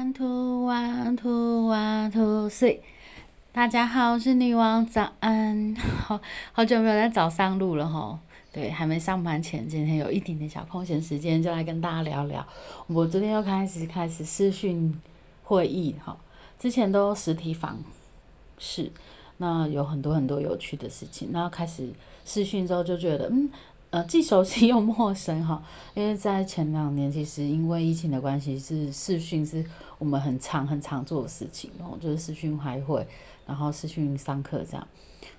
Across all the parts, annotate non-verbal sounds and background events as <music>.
One two one two one two three，大家好，我是女王，早安。好好久没有在早上录了哈，对，还没上班前，今天有一点点小空闲时间，就来跟大家聊聊。我昨天又开始开始视讯会议哈，之前都实体访视，那有很多很多有趣的事情，那开始视讯之后就觉得嗯。呃，既熟悉又陌生哈，因为在前两年，其实因为疫情的关系，是视讯是我们很常很常做的事情哦，就是视讯开会，然后视讯上课这样。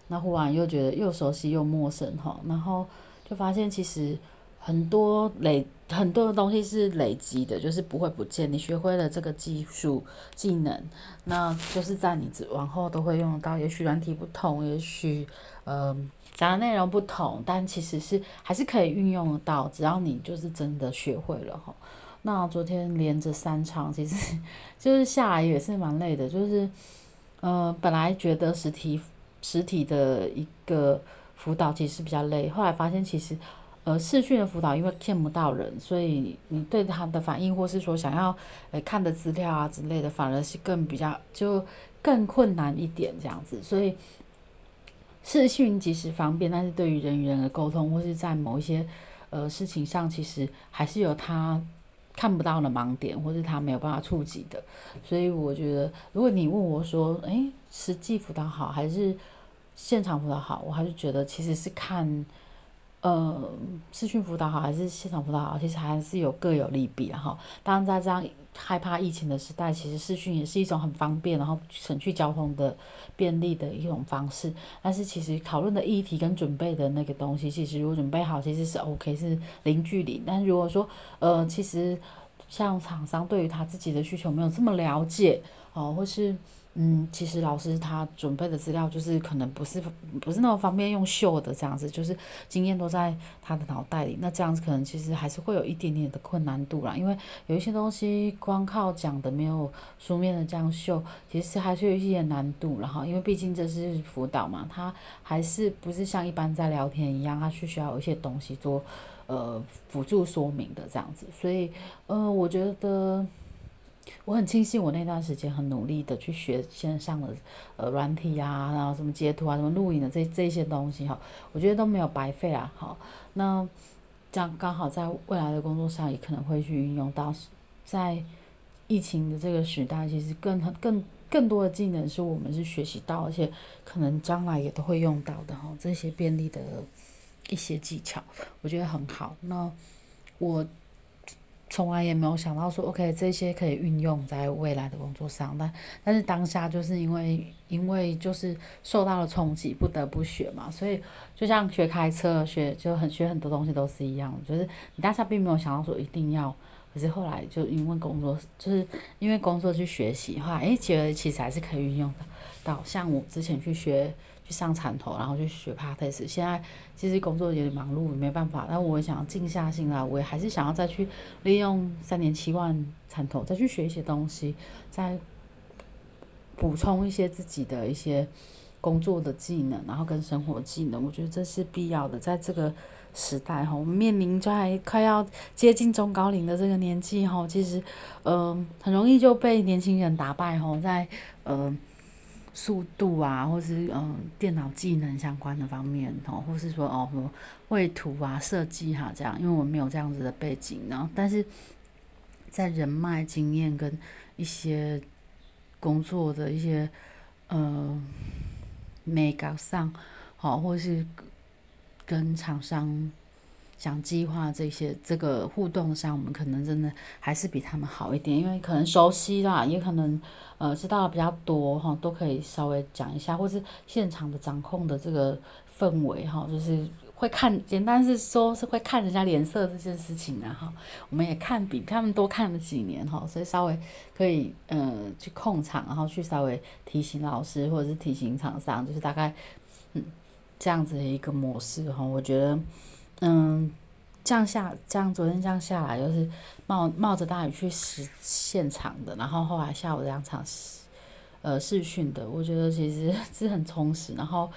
那忽然又觉得又熟悉又陌生哈，然后就发现其实很多累很多的东西是累积的，就是不会不见。你学会了这个技术技能，那就是在你往后都会用到。也许软体不同，也许嗯。讲的内容不同，但其实是还是可以运用得到，只要你就是真的学会了哈。那昨天连着三场，其实 <laughs> 就是下来也是蛮累的，就是呃本来觉得实体实体的一个辅导其实比较累，后来发现其实呃视讯的辅导因为见不到人，所以你对他的反应或是说想要呃看的资料啊之类的，反而是更比较就更困难一点这样子，所以。视讯即使方便，但是对于人与人的沟通，或是在某一些呃事情上，其实还是有他看不到的盲点，或是他没有办法触及的。所以我觉得，如果你问我说，诶，实际辅导好还是现场辅导好，我还是觉得其实是看。呃，视讯辅导好还是现场辅导好？其实还是有各有利弊哈。当然，在这样害怕疫情的时代，其实视讯也是一种很方便，然后省去交通的便利的一种方式。但是，其实讨论的议题跟准备的那个东西，其实如果准备好，其实是 OK，是零距离。但如果说，呃，其实像厂商对于他自己的需求没有这么了解，哦，或是。嗯，其实老师他准备的资料就是可能不是不是那么方便用秀的这样子，就是经验都在他的脑袋里。那这样子可能其实还是会有一点点的困难度啦，因为有一些东西光靠讲的没有书面的这样秀，其实还是有一些难度。然后因为毕竟这是辅导嘛，他还是不是像一般在聊天一样，他是需要有一些东西做呃辅助说明的这样子。所以呃，我觉得。我很庆幸我那段时间很努力的去学线上的呃软体啊，然后什么截图啊，什么录影的这这些东西哈，我觉得都没有白费啊。好，那这样刚好在未来的工作上也可能会去运用到，在疫情的这个时代，其实更更更多的技能是我们是学习到，而且可能将来也都会用到的哈。这些便利的一些技巧，我觉得很好。那我。从来也没有想到说，OK，这些可以运用在未来的工作上。但但是当下就是因为因为就是受到了冲击，不得不学嘛。所以就像学开车，学就很学很多东西都是一样，就是你当下并没有想到说一定要，可是后来就因为工作，就是因为工作去学习的话，诶，觉得其实还是可以运用的。到像我之前去学去。上产头，然后去学 p a r t e s 现在其实工作有点忙碌，没办法。但我想静下心来，我也还是想要再去利用三年七万产头，再去学一些东西，再补充一些自己的一些工作的技能，然后跟生活技能。我觉得这是必要的，在这个时代哈，我们面临在快要接近中高龄的这个年纪哈，其实嗯，很容易就被年轻人打败哈，在嗯。速度啊，或是嗯电脑技能相关的方面哦，或是说哦什么绘图啊、设计哈这样，因为我没有这样子的背景，然后但是在人脉经验跟一些工作的一些呃美感上，好，或是跟厂商讲计划这些这个互动上，我们可能真的还是比他们好一点，因为可能熟悉啦，也可能。呃，知道的比较多哈，都可以稍微讲一下，或是现场的掌控的这个氛围哈，就是会看，简单是说是会看人家脸色这件事情啊哈，我们也看比他们多看了几年哈，所以稍微可以呃去控场，然后去稍微提醒老师或者是提醒厂商，就是大概嗯这样子的一个模式哈，我觉得嗯。这样下，这样昨天这样下来，就是冒冒着大雨去实现场的，然后后来下午两场呃试训的，我觉得其实是很充实，然后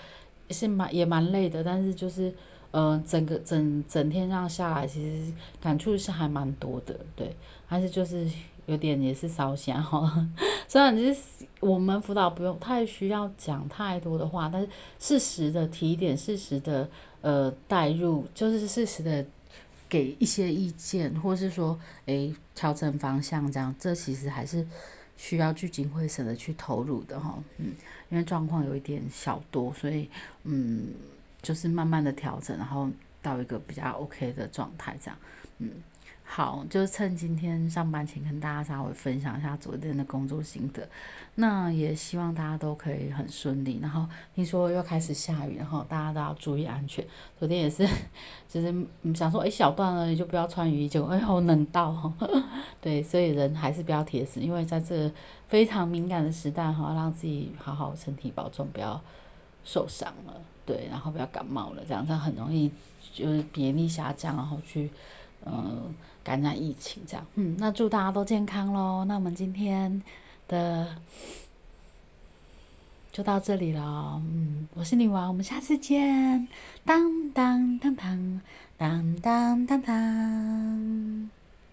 是蛮也蛮累的，但是就是呃整个整整天这样下来，其实感触是还蛮多的，对，还是就是有点也是烧香哈。虽然就是我们辅导不用太需要讲太多的话，但是适时的提点，适时的呃带入，就是适时的给一些意见，或是说诶调整方向这样，这其实还是需要聚精会神的去投入的哈。嗯，因为状况有一点小多，所以嗯就是慢慢的调整，然后到一个比较 OK 的状态这样，嗯。好，就是趁今天上班前跟大家稍微分享一下昨天的工作心得。那也希望大家都可以很顺利。然后听说又开始下雨，然后大家都要注意安全。昨天也是，就是想说，哎，小段了你就不要穿雨衣，就哎好冷到。<laughs> 对，所以人还是不要铁死，因为在这非常敏感的时代哈，让自己好好身体保重，不要受伤了。对，然后不要感冒了，这样这样很容易就是免疫力下降，然后去。嗯，感染疫情这样，嗯，那祝大家都健康喽。那我们今天的就到这里了，嗯，我是女王，我们下次见，当当当当当当当当。